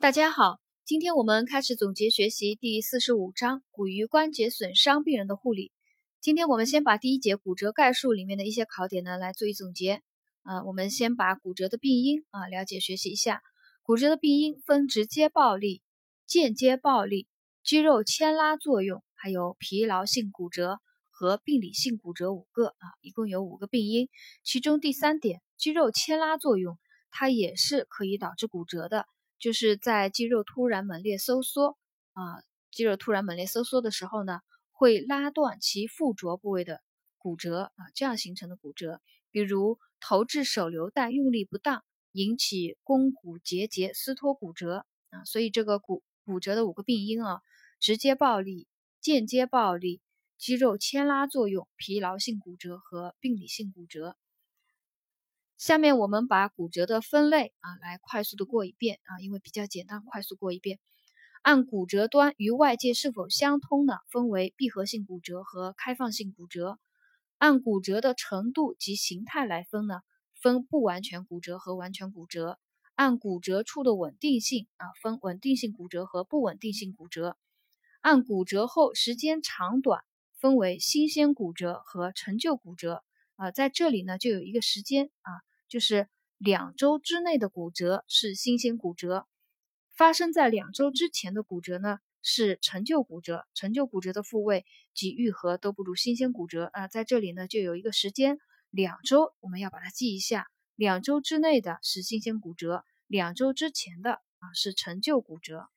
大家好，今天我们开始总结学习第四十五章骨鱼关节损伤病人的护理。今天我们先把第一节骨折概述里面的一些考点呢来做一总结。啊，我们先把骨折的病因啊了解学习一下。骨折的病因分直接暴力、间接暴力、肌肉牵拉作用，还有疲劳性骨折和病理性骨折五个啊，一共有五个病因。其中第三点，肌肉牵拉作用，它也是可以导致骨折的。就是在肌肉突然猛烈收缩啊，肌肉突然猛烈收缩的时候呢，会拉断其附着部位的骨折啊，这样形成的骨折，比如投掷手榴弹用力不当，引起肱骨结节撕脱骨折啊。所以这个骨骨折的五个病因啊，直接暴力、间接暴力、肌肉牵拉作用、疲劳性骨折和病理性骨折。下面我们把骨折的分类啊，来快速的过一遍啊，因为比较简单，快速过一遍。按骨折端与外界是否相通呢，分为闭合性骨折和开放性骨折。按骨折的程度及形态来分呢，分不完全骨折和完全骨折。按骨折处的稳定性啊，分稳定性骨折和不稳定性骨折。按骨折后时间长短，分为新鲜骨折和陈旧骨折啊，在这里呢就有一个时间啊。就是两周之内的骨折是新鲜骨折，发生在两周之前的骨折呢是陈旧骨折。陈旧骨折的复位及愈合都不如新鲜骨折啊，在这里呢就有一个时间两周，我们要把它记一下。两周之内的是新鲜骨折，两周之前的啊是陈旧骨折。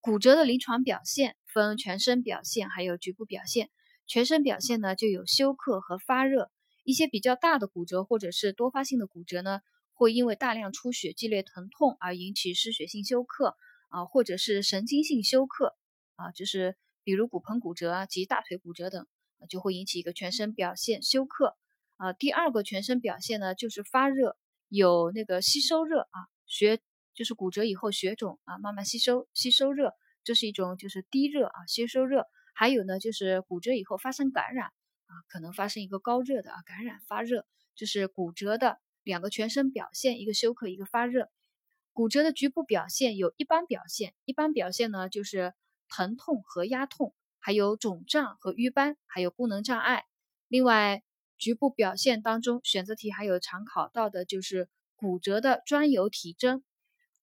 骨折的临床表现分全身表现还有局部表现。全身表现呢就有休克和发热。一些比较大的骨折或者是多发性的骨折呢，会因为大量出血、剧烈疼痛而引起失血性休克啊，或者是神经性休克啊，就是比如骨盆骨折啊及大腿骨折等，就会引起一个全身表现休克啊。第二个全身表现呢，就是发热，有那个吸收热啊，血就是骨折以后血肿啊，慢慢吸收吸收热，这是一种就是低热啊吸收热。还有呢，就是骨折以后发生感染。啊，可能发生一个高热的啊感染发热，就是骨折的两个全身表现，一个休克，一个发热。骨折的局部表现有一般表现，一般表现呢就是疼痛和压痛，还有肿胀和瘀斑，还有功能障碍。另外，局部表现当中，选择题还有常考到的就是骨折的专有体征。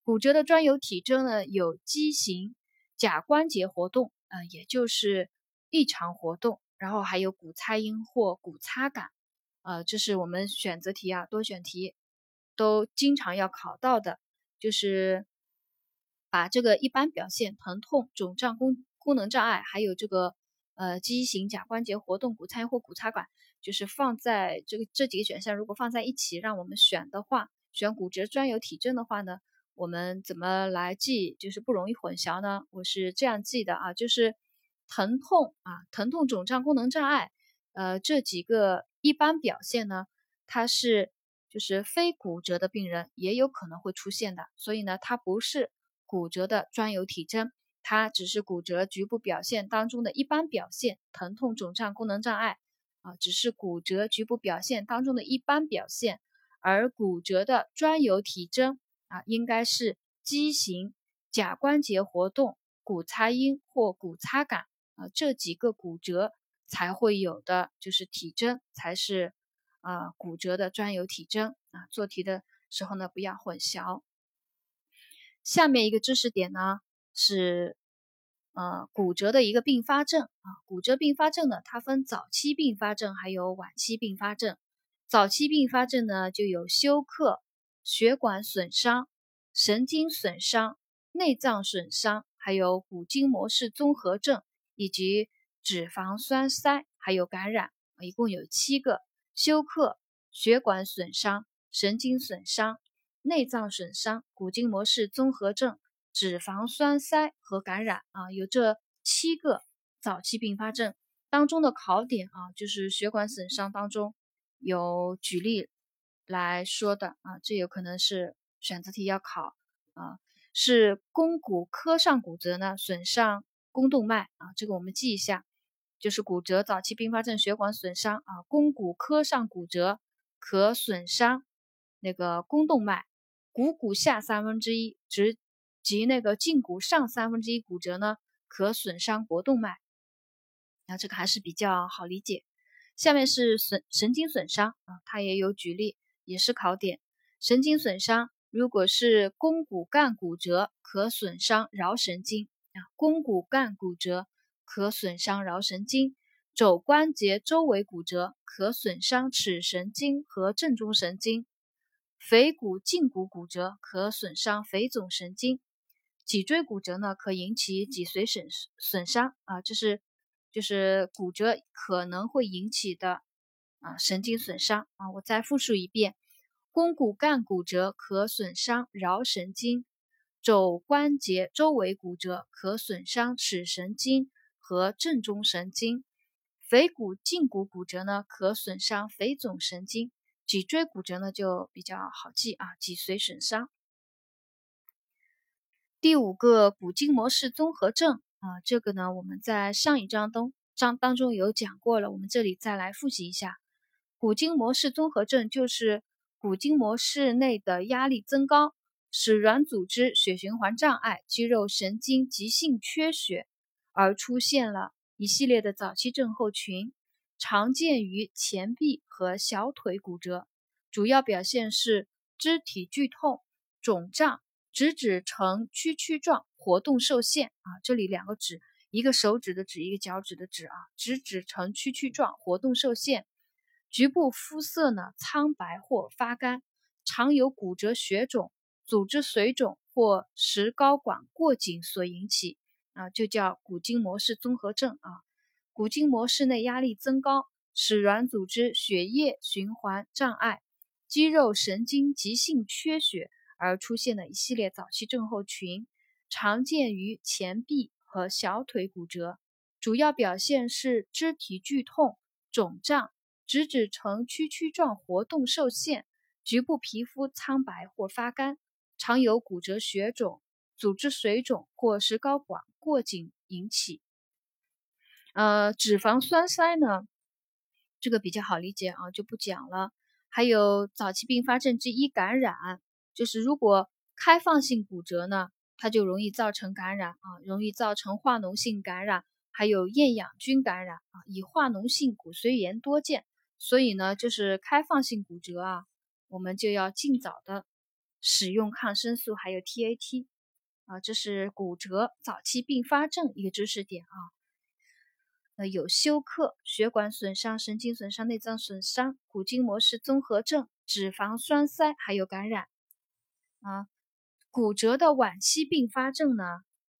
骨折的专有体征呢有畸形假关节活动，呃，也就是异常活动。然后还有骨擦音或骨擦感，呃，这是我们选择题啊，多选题都经常要考到的，就是把这个一般表现疼痛、肿胀、功功能障碍，还有这个呃畸形假关节活动、骨擦音或骨擦感，就是放在这个这几个选项，如果放在一起让我们选的话，选骨折专有体征的话呢，我们怎么来记，就是不容易混淆呢？我是这样记的啊，就是。疼痛啊，疼痛、肿胀、功能障碍，呃，这几个一般表现呢，它是就是非骨折的病人也有可能会出现的，所以呢，它不是骨折的专有体征，它只是骨折局部表现当中的一般表现，疼痛、肿胀、功能障碍啊，只是骨折局部表现当中的一般表现，而骨折的专有体征啊，应该是畸形假关节活动、骨擦音或骨擦感。啊，这几个骨折才会有的就是体征，才是啊骨折的专有体征啊。做题的时候呢，不要混淆。下面一个知识点呢是呃骨折的一个并发症啊。骨折并发症呢，它分早期并发症还有晚期并发症。早期并发症呢就有休克、血管损伤、神经损伤、内脏损伤，还有骨筋膜式综合症。以及脂肪栓塞，还有感染，一共有七个：休克、血管损伤、神经损伤、内脏损伤、骨筋膜式综合症、脂肪栓塞和感染啊，有这七个早期并发症当中的考点啊，就是血管损伤当中有举例来说的啊，这有可能是选择题要考啊，是肱骨髁上骨折呢损伤。肱动脉啊，这个我们记一下，就是骨折早期并发症血管损伤啊，肱骨髁上骨折可损伤那个肱动脉、股骨下三分之一，直及那个胫骨上三分之一骨折呢，可损伤活动脉。那这个还是比较好理解。下面是损神经损伤啊，它也有举例，也是考点。神经损伤如果是肱骨干骨折，可损伤桡神经，肱骨干骨折可损伤桡神经。肘关节周围骨折可损伤尺神经和正中神经，腓骨胫骨骨折可损伤腓总神经，脊椎骨折呢可引起脊髓损损伤啊，这是就是骨折可能会引起的啊神经损伤啊。我再复述一遍：肱骨干骨折可损伤桡神经，肘关节周围骨折可损伤尺神经和正中神经。腓骨胫骨骨折呢，可损伤腓总神经；脊椎骨折呢，就比较好记啊，脊髓损伤。第五个骨筋膜式综合症啊，这个呢，我们在上一章中章当中有讲过了，我们这里再来复习一下。骨筋膜式综合症就是骨筋膜室内的压力增高，使软组织血循环障碍、肌肉神经急性缺血，而出现了。一系列的早期症候群常见于前臂和小腿骨折，主要表现是肢体剧痛、肿胀、指指呈屈曲状、活动受限啊。这里两个指，一个手指的指，一个脚趾的指啊，指指呈屈曲状、活动受限。局部肤色呢苍白或发干，常有骨折血肿、组织水肿或石膏管过紧所引起。啊，就叫骨筋膜式综合症啊。骨筋膜室内压力增高，使软组织血液循环障碍、肌肉神经急性缺血，而出现的一系列早期症候群，常见于前臂和小腿骨折，主要表现是肢体剧痛、肿胀、指指呈屈曲状活动受限，局部皮肤苍白或发干，常有骨折血肿。组织水肿或石膏管过紧引起。呃，脂肪栓塞呢，这个比较好理解啊，就不讲了。还有早期并发症之一，感染，就是如果开放性骨折呢，它就容易造成感染啊，容易造成化脓性感染，还有厌氧菌感染啊，以化脓性骨髓炎多见。所以呢，就是开放性骨折啊，我们就要尽早的使用抗生素，还有 TAT。啊，这是骨折早期并发症一个知识点啊。呃，有休克、血管损伤、神经损伤、内脏损伤、骨筋膜式综合症、脂肪栓塞，还有感染。啊，骨折的晚期并发症呢，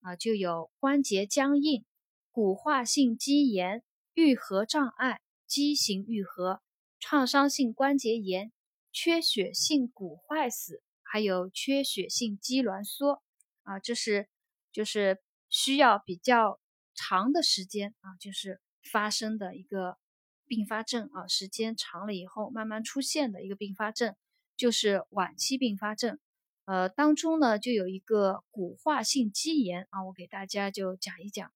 啊，就有关节僵硬、骨化性肌炎、愈合障碍、畸形愈合、创伤性关节炎、缺血性骨坏死，还有缺血性肌挛缩。啊，这是就是需要比较长的时间啊，就是发生的一个并发症啊，时间长了以后慢慢出现的一个并发症，就是晚期并发症。呃，当中呢就有一个骨化性肌炎啊，我给大家就讲一讲。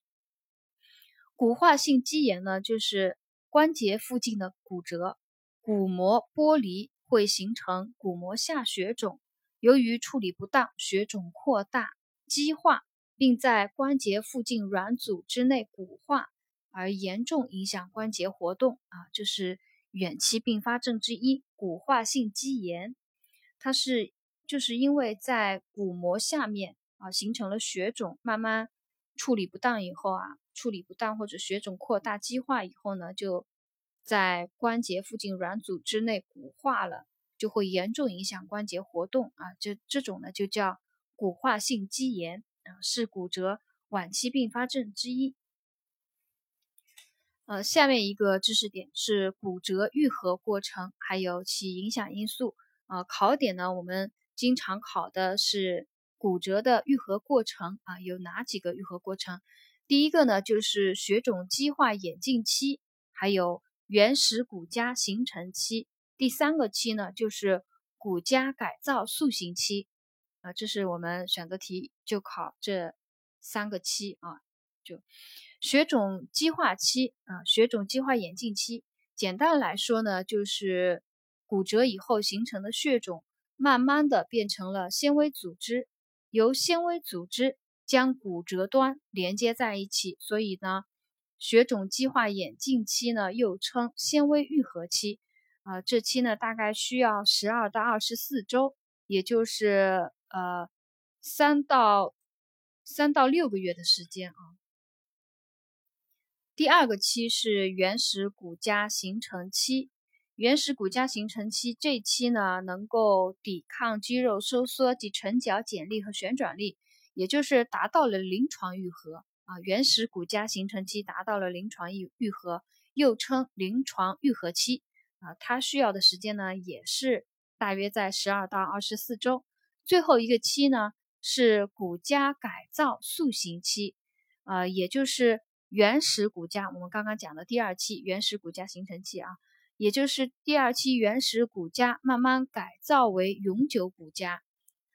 骨化性肌炎呢，就是关节附近的骨折，骨膜剥离会形成骨膜下血肿，由于处理不当，血肿扩大。激化，并在关节附近软组织内骨化，而严重影响关节活动啊，这是远期并发症之一。骨化性肌炎，它是就是因为在骨膜下面啊形成了血肿，慢慢处理不当以后啊，处理不当或者血肿扩大激化以后呢，就在关节附近软组织内骨化了，就会严重影响关节活动啊，这这种呢就叫。骨化性肌炎啊，是骨折晚期并发症之一。呃，下面一个知识点是骨折愈合过程，还有其影响因素。啊，考点呢，我们经常考的是骨折的愈合过程啊，有哪几个愈合过程？第一个呢，就是血肿激化演进期，还有原始骨痂形成期。第三个期呢，就是骨痂改造塑形期。啊，这是我们选择题就考这三个期啊，就血肿激化期啊，血肿激化演进期。简单来说呢，就是骨折以后形成的血肿，慢慢的变成了纤维组织，由纤维组织将骨折端连接在一起，所以呢，血肿激化演进期呢又称纤维愈合期，啊，这期呢大概需要十二到二十四周，也就是呃三到三到六个月的时间啊。第二个期是原始骨痂形成期。原始骨痂形成期这期呢，能够抵抗肌肉收缩及成角剪力和旋转力，也就是达到了临床愈合啊。原始骨痂形成期达到了临床愈愈合，又称临床愈合期啊。它需要的时间呢，也是大约在十二到二十四周。最后一个期呢，是骨痂改造塑形期啊，也就是原始骨痂我们刚刚讲的第二期原始骨痂形成期啊。也就是第二期原始骨痂慢慢改造为永久骨痂，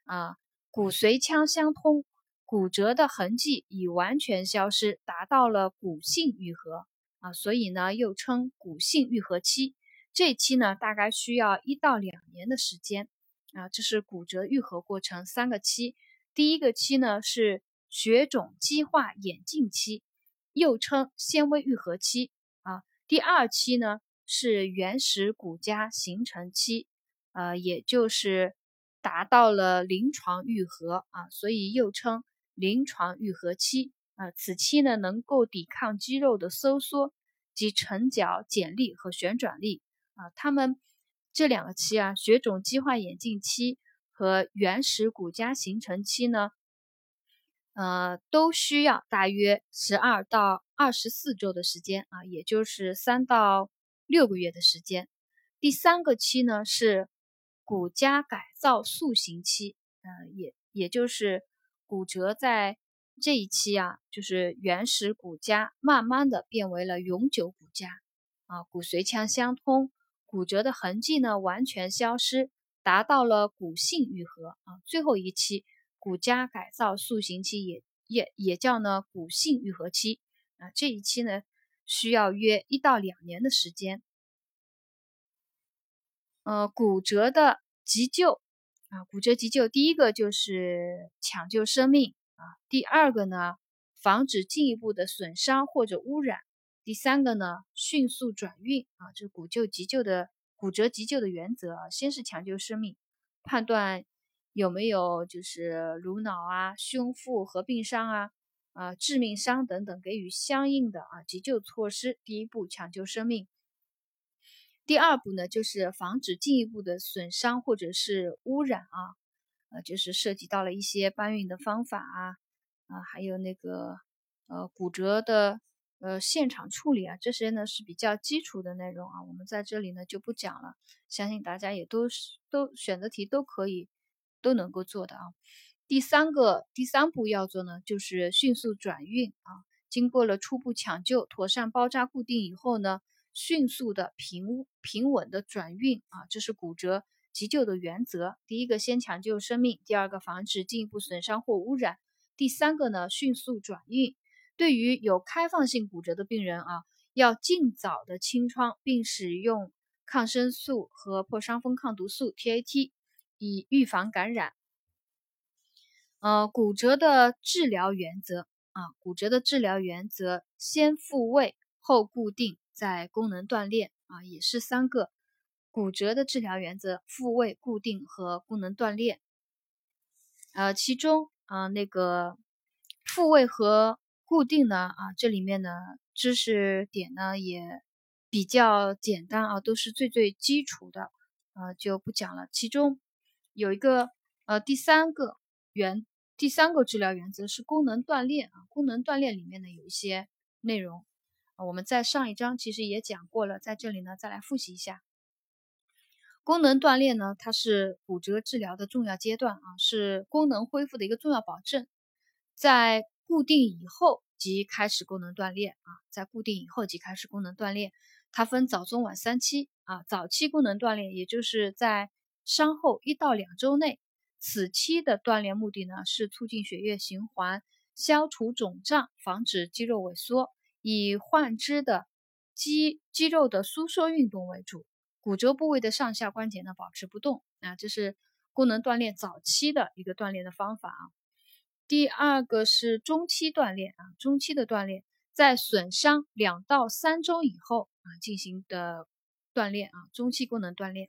啊，骨髓腔相通，骨折的痕迹已完全消失，达到了骨性愈合，啊，所以呢又称骨性愈合期。这期呢大概需要一到两年的时间，啊，这是骨折愈合过程三个期。第一个期呢是血肿激化演进期，又称纤维愈合期，啊，第二期呢。是原始骨痂形成期，呃，也就是达到了临床愈合啊，所以又称临床愈合期啊。此期呢，能够抵抗肌肉的收缩及成角剪力和旋转力啊。他们这两个期啊，血肿激化演进期和原始骨痂形成期呢，呃，都需要大约十二到二十四周的时间啊，也就是三到。六个月的时间，第三个期呢是骨痂改造塑形期，呃，也也就是骨折在这一期啊，就是原始骨痂慢慢的变为了永久骨痂啊，骨髓腔相通，骨折的痕迹呢完全消失，达到了骨性愈合啊。最后一期骨痂改造塑形期也也也叫呢骨性愈合期啊，这一期呢。需要约一到两年的时间。呃，骨折的急救啊，骨折急救，第一个就是抢救生命啊，第二个呢，防止进一步的损伤或者污染，第三个呢，迅速转运啊，这是骨救急救的骨折急救的原则啊，先是抢救生命，判断有没有就是颅脑啊、胸腹合并伤啊。啊，致命伤等等，给予相应的啊急救措施。第一步，抢救生命；第二步呢，就是防止进一步的损伤或者是污染啊，呃，就是涉及到了一些搬运的方法啊，啊，还有那个呃骨折的呃现场处理啊，这些呢是比较基础的内容啊，我们在这里呢就不讲了，相信大家也都是都选择题都可以都能够做的啊。第三个第三步要做呢，就是迅速转运啊。经过了初步抢救、妥善包扎固定以后呢，迅速的平平稳的转运啊，这是骨折急救的原则。第一个先抢救生命，第二个防止进一步损伤或污染，第三个呢迅速转运。对于有开放性骨折的病人啊，要尽早的清创，并使用抗生素和破伤风抗毒素 TAT，以预防感染。呃，骨折的治疗原则啊，骨折的治疗原则，先复位，后固定，再功能锻炼啊，也是三个骨折的治疗原则：复位、固定和功能锻炼。呃，其中啊，那个复位和固定呢，啊，这里面呢知识点呢也比较简单啊，都是最最基础的，呃，就不讲了。其中有一个呃，第三个。原第三个治疗原则是功能锻炼啊，功能锻炼里面呢有一些内容，我们在上一章其实也讲过了，在这里呢再来复习一下。功能锻炼呢，它是骨折治疗的重要阶段啊，是功能恢复的一个重要保证。在固定以后即开始功能锻炼啊，在固定以后即开始功能锻炼，它分早中晚三期啊，早期功能锻炼也就是在伤后一到两周内。此期的锻炼目的呢，是促进血液循环、消除肿胀、防止肌肉萎缩，以患肢的肌肌肉的收缩运动为主，骨折部位的上下关节呢保持不动。啊，这是功能锻炼早期的一个锻炼的方法啊。第二个是中期锻炼啊，中期的锻炼在损伤两到三周以后啊进行的锻炼啊，中期功能锻炼。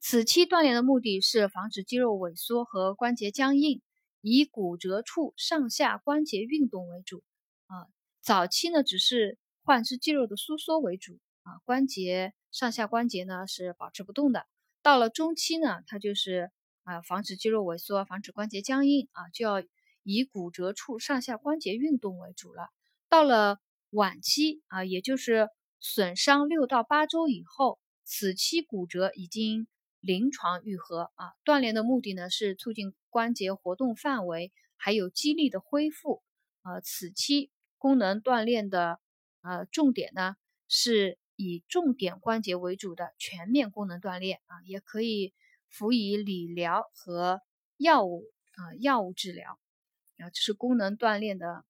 此期锻炼的目的是防止肌肉萎缩和关节僵硬，以骨折处上下关节运动为主啊。早期呢只是患肢肌肉的收缩为主啊，关节上下关节呢是保持不动的。到了中期呢，它就是啊，防止肌肉萎缩，防止关节僵硬啊，就要以骨折处上下关节运动为主了。到了晚期啊，也就是损伤六到八周以后，此期骨折已经临床愈合啊。锻炼的目的呢是促进关节活动范围，还有肌力的恢复。呃，此期功能锻炼的呃重点呢是。以重点关节为主的全面功能锻炼啊，也可以辅以理疗和药物啊药物治疗啊，这是功能锻炼的，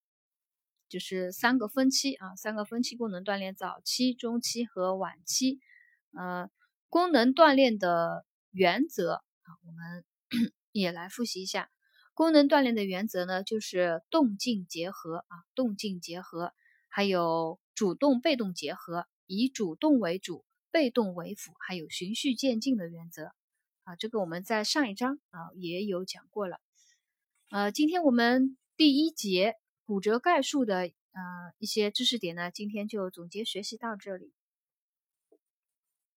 就是三个分期啊，三个分期功能锻炼：早期、中期和晚期。呃，功能锻炼的原则啊，我们 也来复习一下。功能锻炼的原则呢，就是动静结合啊，动静结合，还有主动被动结合。以主动为主，被动为辅，还有循序渐进的原则啊，这个我们在上一章啊也有讲过了。呃，今天我们第一节骨折概述的呃一些知识点呢，今天就总结学习到这里。